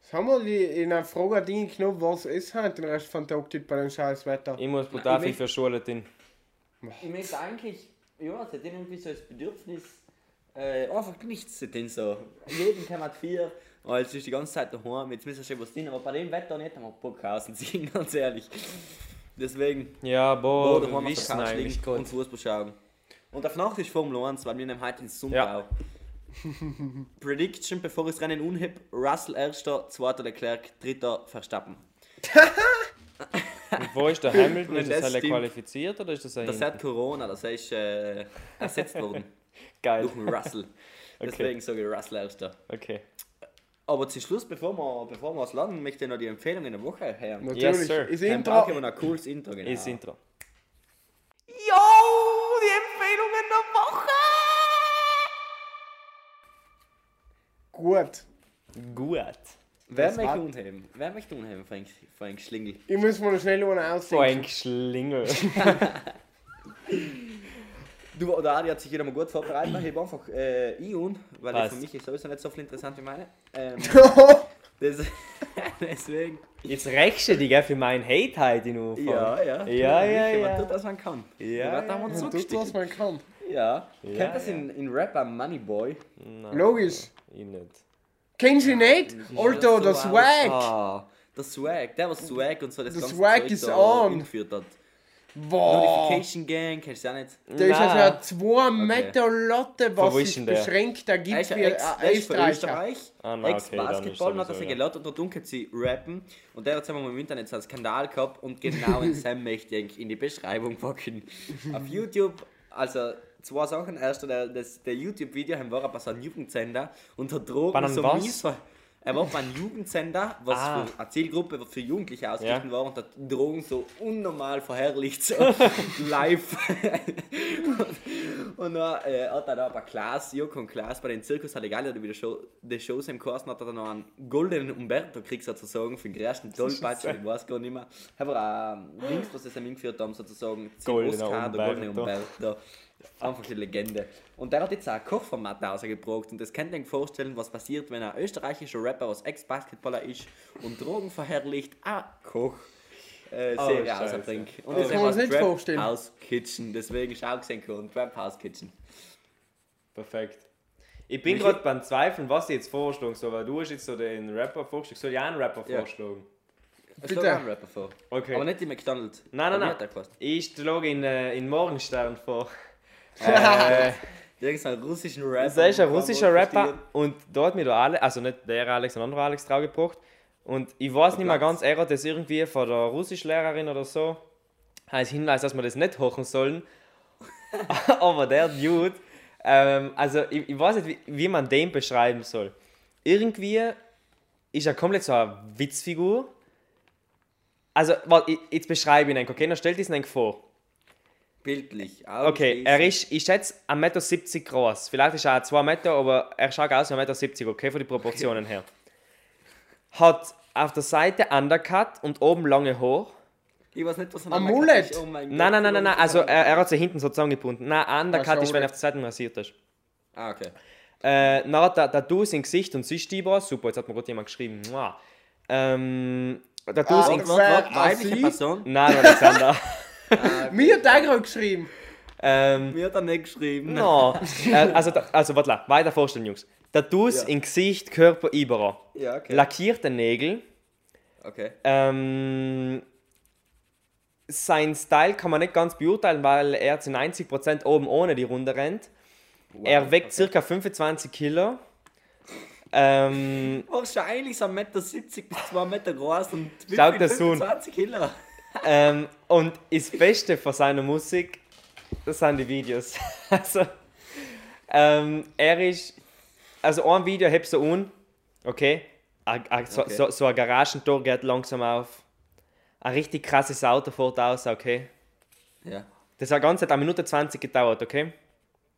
Jetzt haben wir die, in einer Frage Ding genommen, was ist halt den Rest von Tag bei dem scheiß Wetter. Ich muss brutal viel für Schule hin. Ich möchte eigentlich, ja, es hat irgendwie so das Bedürfnis, äh, einfach nichts tun. So. Jeden man vier, weil es ist die ganze Zeit daheim, jetzt müssen wir schon was tun, aber bei dem Wetter nicht einmal Bock ziehen, ganz ehrlich. Deswegen, Ja, oh, boah, daheim auf der wissen Couch und. Fußball schauen. Und auf Nacht ist Formel 1, weil wir nehmen heute ins Sumbau. Ja. *laughs* Prediction, bevor ich das Rennen unheb, Russell erster, zweiter Leclerc, dritter Verstappen. *laughs* Und wo ist der Hamilton? Wenn Ist das das qualifiziert oder ist das ein Das hat Corona, das ist äh, ersetzt worden *laughs* Geil. Durch den Russell. *laughs* okay. Deswegen sage ich Russell erster. Okay. Aber zum Schluss, bevor wir, bevor wir es lernen, möchte ich noch die Empfehlungen der Woche hören. Natürlich. Yes, sir. Ist Intro. Dann ein cooles Intro. Genau. Ist Intro. Yo, die Empfehlungen der Woche! Gut. Gut. Wer das möchte unheben? Wer möchte unheben, Frank, Frank Schlingel? Ich muss mal schnell einen aussehen. Frank Schlingel. *laughs* *laughs* Du oder Adi hat sich wieder mal gut vorbereitet. Ich habe einfach äh, ich und, weil das Passt. für mich ist sowieso nicht so viel interessant wie meine. Ähm, *laughs* das, *laughs* deswegen. Jetzt rächst du dich gell, für meinen Hate heute in Anfang. Ja, ja. Ja, ja, Man ja. tut, was man kann. Ja, Man mal Man tut, was man kann. Ja. Ja, Kennt das ja. in, in Rapper Moneyboy? Nein, Logisch. Ich nicht. Kennst du ihn nicht? Alter, der Swag. Ah, der Swag. Der, was Swag und so das Der ganze Swag Zeug ist da on. eingeführt hat. Boah. Notification Gang, kennst du auch nicht? Der ist Nein. also zwei Meter Lotte, was wo ist sich denn der? beschränkt. Da Er gibt ist wie ja Ex, ein Österreicher. Österreich. Ah, okay, Ex-Basketball, dann ist und hat er sich gelassen und dort unten sie rappen. Und der hat einmal im Internet so einen Skandal gehabt und genau in Sam möchte ich in die Beschreibung packen. Auf YouTube, also zwei Sachen. Erst der, das, der YouTube-Video war er bei so Jugendsender und hat Drogen so was? mies ver er war bei einem Jugendsender, was Ah. für eine Zielgruppe für Jugendliche ausgerichtet Ja. war und hat Drogen so unnormal verherrlicht, so *laughs* live. und dann äh, hat er da bei Klaas, Joko und Klaas, bei den Zirkus Halligalli oder wie die, Show, die Shows im Kurs hat er dann noch einen goldenen Umberto gekriegt sozusagen für den größten Tollpatsch, *laughs* ich weiß gar nicht mehr. Aber auch links, was sie ihm eingeführt haben, sozusagen, zum Goldener Oscar, der goldene Umberto. Einfach eine Legende. Und der hat jetzt auch ein Kochformat rausgebracht und das könnt ihr euch vorstellen, was passiert, wenn ein österreichischer Rapper, was Ex-Basketballer ist und Drogen verherrlicht, ein Koch. Äh, Oh, Serie rausbringt. Und Das das kann man sich nicht vorstellen. House Kitchen, deswegen ist auch gesehen und Trap House Kitchen. Perfekt. Ich bin gerade beim Zweifeln, was ich jetzt vorschlagen soll, weil du hast jetzt so den Rapper vorgeschlagen. Soll ich auch einen Rapper Ja. vorschlagen? Bitte. schlägt einen Rapper vor. Okay. Aber nicht die McDonalds. Nein, nein, nein. Ich schlage in, äh, in Morgenstern vor. Äh, *laughs* Irgendeinen russischen Rapper. das ist ein russischer Rapper und da hat mir der Alex, also nicht der Alex, ein anderer Alex draufgebracht. Und ich weiß nicht mehr ganz, er hat das irgendwie von der Russischlehrerin oder so als Hinweis, dass wir das nicht hochen sollen. *laughs* Aber der Dude, ähm, also ich, ich weiß nicht, wie, wie man den beschreiben soll. Irgendwie ist er komplett so eine Witzfigur. Also, warte, jetzt beschreibe ich ihn, okay? Dann stellt es ihn vor. Bildlich. Okay, er ist, ich schätze, 1,70 Meter groß. Vielleicht ist er auch 2 Meter, aber er schaut aus wie 1,70 Meter, okay, von den Proportionen her. Hat auf der Seite Undercut und oben lange Haare. Ich weiß nicht, was er Ein Mullet? ist. Oh mein Nein, Gott, nein, nein, nein, also er- er, hat sie hinten so zusammengebunden. Nein, Undercut ist, wenn er auf der Seite rasiert ist. Ah, okay. Äh, dann hat er Tattoos im Gesicht und Sichtstiber. Super, jetzt hat mir gerade jemand geschrieben. Mua. Ähm, Tattoos Ah, im Gesicht. weibliche? Person? Nein, Alexander. *laughs* *laughs* Mir hat der gerade geschrieben. ähm, Mir hat er nicht geschrieben. no. äh, also, also, warte, weiter vorstellen, Jungs. Tattoos Ja. im Gesicht, Körper, überall. Ja, okay. Lackierte Nägel. okay. Ähm, sein Style kann man nicht ganz beurteilen, weil er zu 90% oben ohne die Runde rennt. er wiegt okay. circa 25 Kilo. Ähm, Wahrscheinlich so 1,70 Meter bis 2 Meter groß und Schaut wie viel? das Sohn. 25 Kilo. Ähm, und das Beste von seiner Musik, das sind die Videos. *laughs* also, ähm, er ist, also ein Video hebst du an, okay, a, a, so, Okay. so, so ein Garagentor geht langsam auf, ein richtig krasses Auto fährt aus, okay. Ja. Das hat ganze Zeit eine Minute 20 gedauert, okay.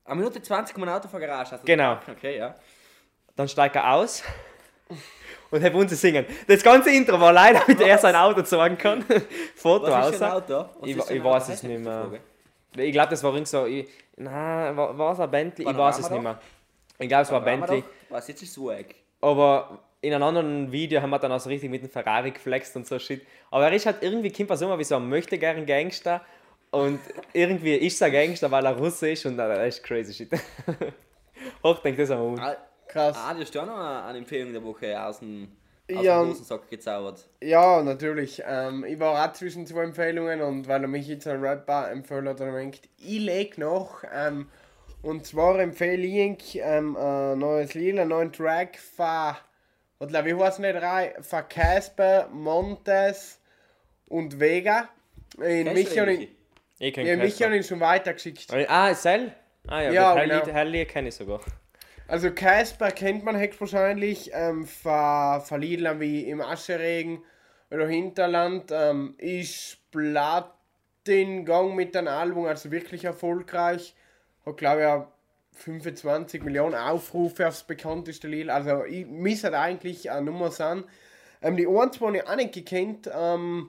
Eine Minute 20 kommt ein Auto vor Garage. du Genau. Okay, ja. Dann steigt er aus und hat uns singen. Das ganze Intro war leider, damit er sein Auto sagen kann. *laughs* Foto Was ist ein. Auto? Was Ich, ich Auto? weiß es nicht mehr. Ich glaube, das war irgend so. Ich, nein, war, war es ein Bentley? Ich weiß es nicht mehr. Ich glaube, es war Bentley. Was jetzt ist Swag? Aber in einem anderen Video haben wir dann auch so richtig mit dem Ferrari geflext und so Shit. Aber er ist halt irgendwie, so immer wie so ein möchte gern Gangster. Und irgendwie ist er ein Gangster, weil er Russe ist und das ist crazy Shit. *laughs* Hoch denkt das einmal. Ah, Krass. ah, du hast ja auch noch eine eine Empfehlung der Woche aus dem, aus Ja. dem Hosensack gezaubert. Ja, natürlich. Ähm, ich war auch zwischen zwei Empfehlungen und weil er mich jetzt ein Rapper empfohlen hat, dann habe ich gedacht, ich leg noch. Ähm, und zwar empfehle ich ähm, ein neues Lied, einen neuen Track von, ich, heißt nicht drei, von Casper, Montes und Vega. In ich, Michi? Ich kenn ja, mich Casper. habe ich schon weitergeschickt. Ah, Cell? Ah ja, Ja, genau. genau. Helly kenne ich sogar. Also Casper kennt man höchstwahrscheinlich ähm, von, von Liedern wie Im Ascheregen oder Hinterland. Ähm, ist Platin Gang mit einem Album, also wirklich erfolgreich. Hat glaube ich auch 25 Millionen Aufrufe aufs bekannteste Lied. Also ich muss halt eigentlich eine Nummer sein. Ähm, die eins, die ich auch nicht gekannt, ähm,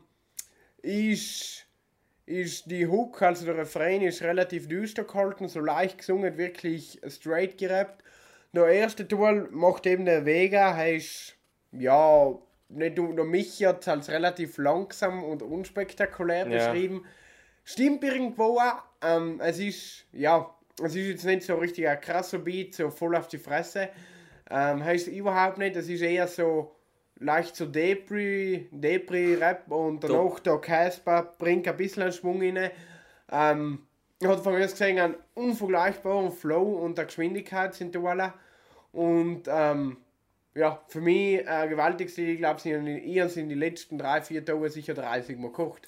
ist, ist die Hook, also der Refrain ist relativ düster gehalten, so leicht gesungen, wirklich straight gerappt. Der erste Tour macht eben der Vega, er ist, ja, nicht nur mich jetzt als relativ langsam und unspektakulär Ja. beschrieben. Stimmt irgendwo auch. Ähm, es ist, ja, es ist jetzt nicht so richtig ein krasser Beat, so voll auf die Fresse. Ähm, heißt überhaupt nicht, es ist eher so leicht so Depri, Depri-Rap und danach der Casper bringt ein bisschen Schwung rein. Ähm, hat von mir aus gesehen einen unvergleichbaren Flow und eine Geschwindigkeit sind da alle. Und ähm, ja, für mich äh, gewaltigste, ich glaube, sie haben in, sind die letzten drei, vier Tage sicher 30 Mal gekocht.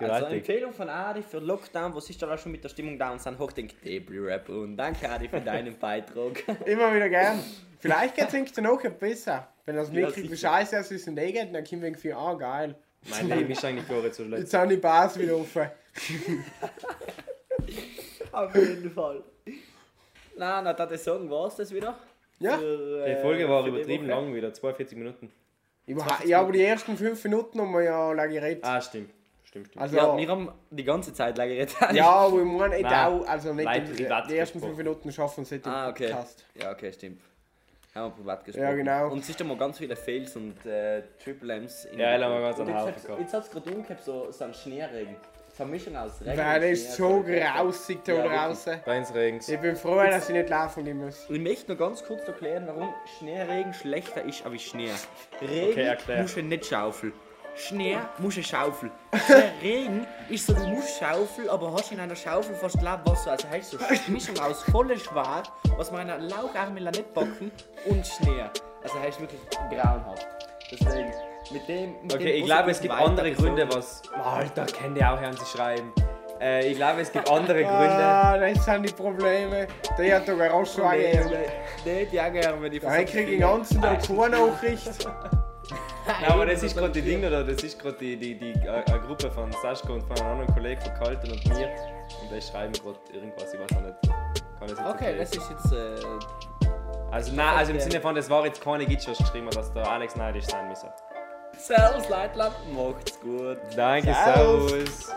Also Gewaltig. Empfehlung von Adi für Lockdown, was ist da auch schon mit der Stimmung da und sind hochdenkt Debris-Rap und danke Adi für deinen *laughs* Beitrag. Immer wieder gern. Vielleicht geht es noch besser. Wenn das Ja, mitkriegt, wie sicher. scheiße es ist und eh geht, dann kommen wir irgendwie, ah geil. Mein Leben ist eigentlich gar nicht so schlecht. Jetzt sind die Bars wieder offen. Auf jeden Fall. Na, na, das sagen war es das wieder. Ja. Für, Die äh, Folge war die übertrieben lang wieder, 42 Minuten. Überha ja, aber die ersten fünf Minuten haben wir ja lange geredet. Ah, stimmt. Stimmt, stimmt. Also, Ja, ja, wir haben die ganze Zeit lang geredet. *laughs* aber ich meine, Nein, auch, also nicht die, privat die ersten gesprochen. fünf Minuten schaffen nicht im Ah, okay. Podcast. Ja, okay, stimmt. Haben wir privat gesprochen. Ja, genau. Und es ist immer ganz viele Fails und äh, Triple M's. In Ja, da haben wir ganz einen jetzt Haufen hat's- gehabt. Jetzt hat es gerade umgekehrt, so, so ein Schneeregen. Vermischung aus Regen Weil und es ist so also- grausig da Ja, draußen. Bei uns regens. Ich bin froh, dass ich nicht laufen gehen muss. Ich möchte noch ganz kurz erklären, warum Schneeregen schlechter ist als Schnee. Regen Okay, erklär. musst du nicht schaufeln. Schnee musst du schaufeln. *laughs* Regen ist so, du musst schaufeln, aber hast in einer Schaufel fast Wasser. Also heißt so eine *laughs* Mischung aus voller Schwarz, was man in einer Laucharmel nicht backen, und Schnee. Also heißt wirklich grauenhaft. Deswegen, mit dem. Mit Okay, dem ich glaube, es gibt andere Gründe, was. Alter, kennt ihr auch hören sie schreiben. Äh, ich glaube, es gibt andere *laughs* Gründe. Ah, das sind die Probleme. Der hat da Garage Nee, nicht jagen, wenn ich Ja, ich kriege den ganzen Tag keine Nachricht. Nein, aber das ist gerade die Ding, oder? Das ist gerade die, die, die äh, eine Gruppe von Sascha und von einem anderen Kollegen von Kalten und mir. Und die schreiben gerade irgendwas, ich weiß auch nicht. Kann jetzt Okay, erklären. das ist jetzt. Äh, Also, nein, also im Sinne von, das war jetzt keine Gitsch, was geschrieben dass der Alex neidisch sein müsse. Servus, Leitland, macht's gut. Danke, Servus. servus.